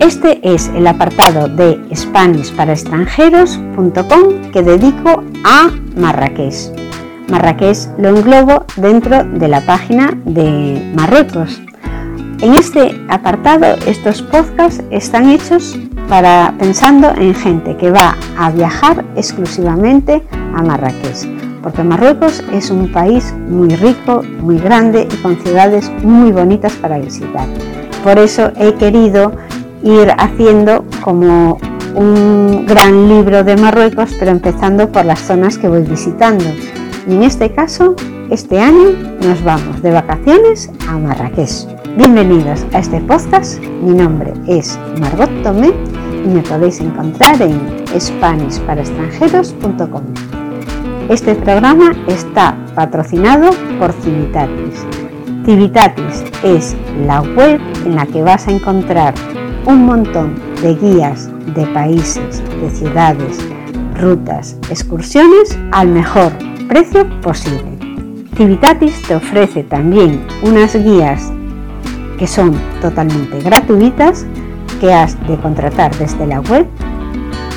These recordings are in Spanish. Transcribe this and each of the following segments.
Este es el apartado de SpanishParaExtranjeros.com que dedico a Marrakech. Marrakech lo englobo dentro de la página de Marruecos. En este apartado, estos podcasts están hechos para pensando en gente que va a viajar exclusivamente a Marrakech, porque Marruecos es un país muy rico, muy grande y con ciudades muy bonitas para visitar. Por eso he querido ir haciendo como un gran libro de Marruecos, pero empezando por las zonas que voy visitando. Y en este caso, este año nos vamos de vacaciones a Marrakech. Bienvenidos a este podcast. Mi nombre es Margot Tomé y me podéis encontrar en SpanishParaExtranjeros.com. Este programa está patrocinado por Civitatis. Civitatis es la web en la que vas a encontrar un montón de guías de países, de ciudades, rutas, excursiones al mejor precio posible. Civitatis te ofrece también unas guías que son totalmente gratuitas que has de contratar desde la web,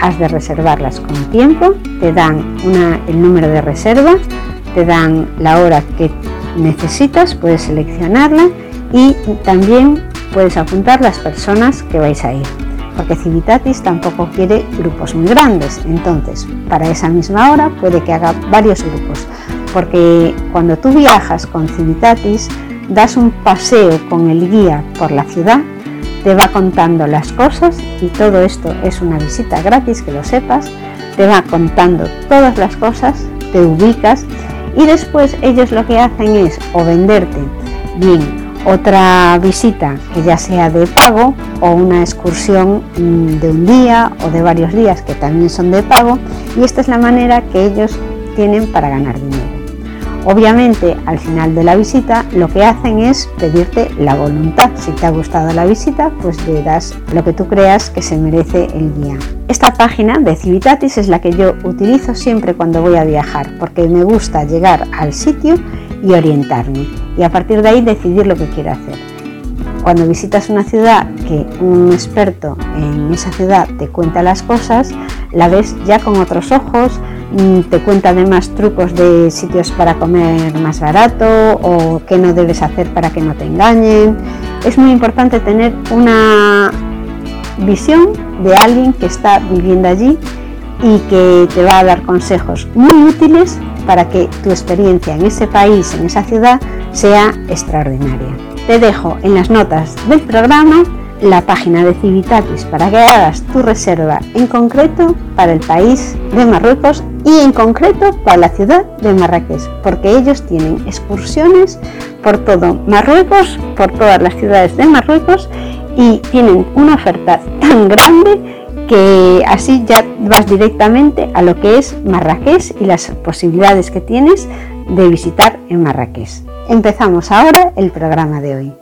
has de reservarlas con tiempo, te dan el número de reserva, te dan la hora que necesitas, puedes seleccionarla y también puedes apuntar las personas que vais a ir, porque Civitatis tampoco quiere grupos muy grandes, entonces para esa misma hora puede que haga varios grupos, porque cuando tú viajas con Civitatis das un paseo con el guía por la ciudad, te va contando las cosas y todo esto es una visita gratis, que lo sepas, te va contando todas las cosas, te ubicas y después ellos lo que hacen es o venderte bien otra visita que ya sea de pago o una excursión mm, de un día o de varios días que también son de pago y esta es la manera que ellos tienen para ganar dinero. Obviamente al final de la visita lo que hacen es pedirte la voluntad. Si te ha gustado la visita pues le das lo que tú creas que se merece el día. Esta página de Civitatis es la que yo utilizo siempre cuando voy a viajar porque me gusta llegar al sitio y orientarme y a partir de ahí decidir lo que quiero hacer. Cuando visitas una ciudad que un experto en esa ciudad te cuenta las cosas, la ves ya con otros ojos, mm, te cuenta además trucos de sitios para comer más barato o qué no debes hacer para que no te engañen. Es muy importante tener una visión de alguien que está viviendo allí y que te va a dar consejos muy útiles para que tu experiencia en ese país, en esa ciudad, sea extraordinaria. Te dejo en las notas del programa la página de Civitatis para que hagas tu reserva en concreto para el país de Marruecos y en concreto para la ciudad de Marrakech, porque ellos tienen excursiones por todo Marruecos, por todas las ciudades de Marruecos y tienen una oferta tan grande que así ya vas directamente a lo que es Marrakech y las posibilidades que tienes de visitar en Marrakech. Empezamos ahora el programa de hoy.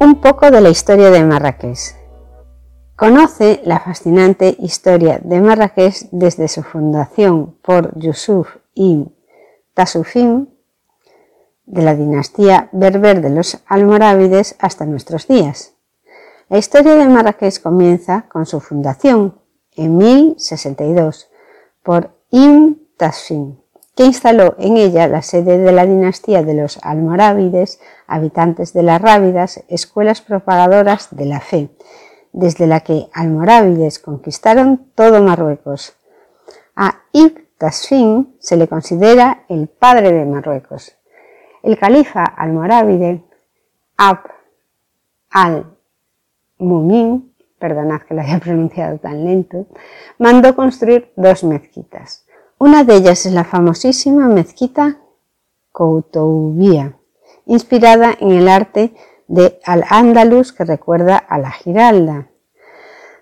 Un poco de la historia de Marrakech. Conoce la fascinante historia de Marrakech desde su fundación por Yusuf ibn Tasufin de la dinastía berber de los almorávides hasta nuestros días. La historia de Marrakech comienza con su fundación en 1062 por Ibn Tasfin, que instaló en ella la sede de la dinastía de los almorávides, habitantes de las Rábidas, escuelas propagadoras de la fe, desde la que almorávides conquistaron todo Marruecos. A Ibn Tasfin se le considera el padre de Marruecos. El califa almorávide Ab al Mumin, perdonad que lo haya pronunciado tan lento, mandó construir dos mezquitas. Una de ellas es la famosísima mezquita Koutoubia, inspirada en el arte de Al-Ándalus que recuerda a la Giralda.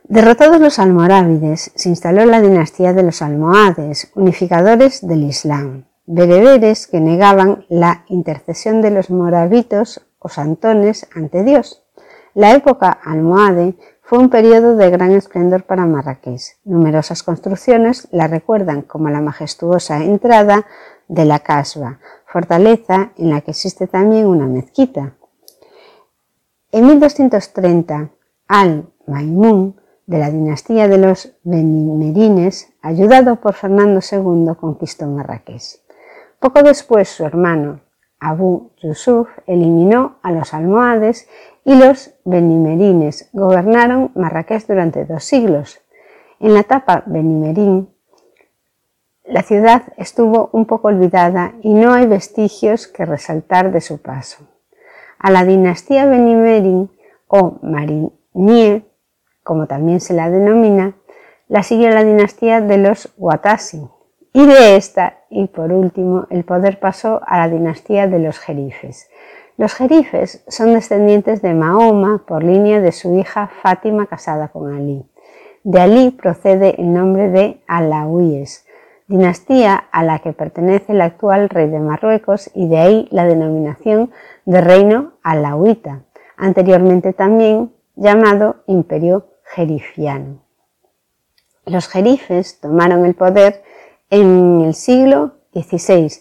Derrotados los almorávides, se instaló la dinastía de los almohades, unificadores del Islam, bereberes que negaban la intercesión de los moravitos o santones ante Dios. La época almohade fue un periodo de gran esplendor para Marrakech. Numerosas construcciones la recuerdan como la majestuosa entrada de la Casba, fortaleza en la que existe también una mezquita. En 1230, al-Maimun de la dinastía de los Benimerines, ayudado por Fernando II, conquistó Marrakech. Poco después su hermano Abu Yusuf eliminó a los almohades y los benimerines gobernaron Marrakech durante dos siglos. En la etapa benimerín, la ciudad estuvo un poco olvidada y no hay vestigios que resaltar de su paso. A la dinastía benimerín o Marinier, como también se la denomina, la siguió la dinastía de los Watasi, y de esta, y por último, el poder pasó a la dinastía de los Jerifes. Los Jerifes son descendientes de Mahoma por línea de su hija Fátima casada con Ali. De Ali procede el nombre de Alawíes, dinastía a la que pertenece el actual rey de Marruecos y de ahí la denominación de reino alawita, anteriormente también llamado imperio jerifiano. Los jerifes tomaron el poder en el siglo XVI.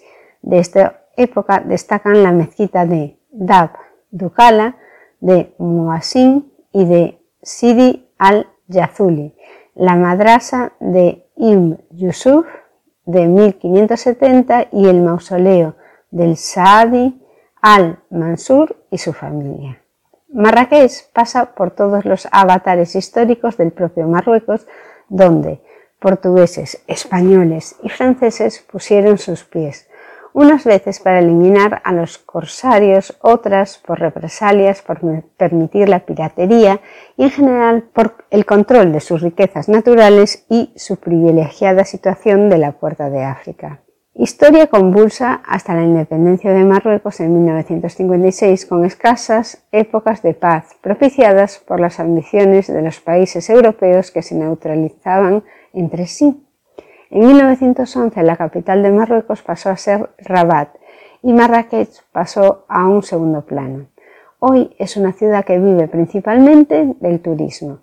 De esta época destacan la mezquita de Dab Dukala, de Muasin y de Sidi al-Yazuli, la madrasa de Ibn Yusuf de 1570 y el mausoleo del Saadi al-Mansur y su familia. Marrakech pasa por todos los avatares históricos del propio Marruecos, donde portugueses, españoles y franceses pusieron sus pies, unas veces para eliminar a los corsarios, otras por represalias, por permitir la piratería y en general por el control de sus riquezas naturales y su privilegiada situación de la puerta de África. Historia convulsa hasta la independencia de Marruecos en 1956 con escasas épocas de paz propiciadas por las ambiciones de los países europeos que se neutralizaban entre sí. En 1911 la capital de Marruecos pasó a ser Rabat y Marrakech pasó a un segundo plano. Hoy es una ciudad que vive principalmente del turismo,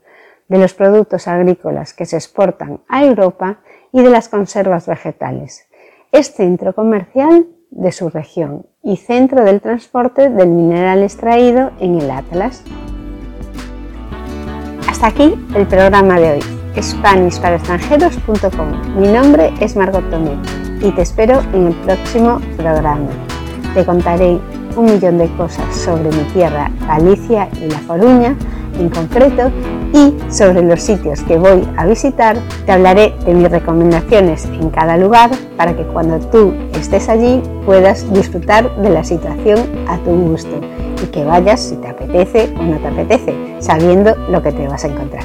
de los productos agrícolas que se exportan a Europa y de las conservas vegetales es centro comercial de su región y centro del transporte del mineral extraído en el Atlas. Hasta aquí el programa de hoy, SpanishParaExtranjeros.com. Mi nombre es Margot Tomé y te espero en el próximo programa. Te contaré un millón de cosas sobre mi tierra, Galicia y La Coruña en concreto y sobre los sitios que voy a visitar te hablaré de mis recomendaciones en cada lugar para que cuando tú estés allí puedas disfrutar de la situación a tu gusto y que vayas si te apetece o no te apetece, sabiendo lo que te vas a encontrar.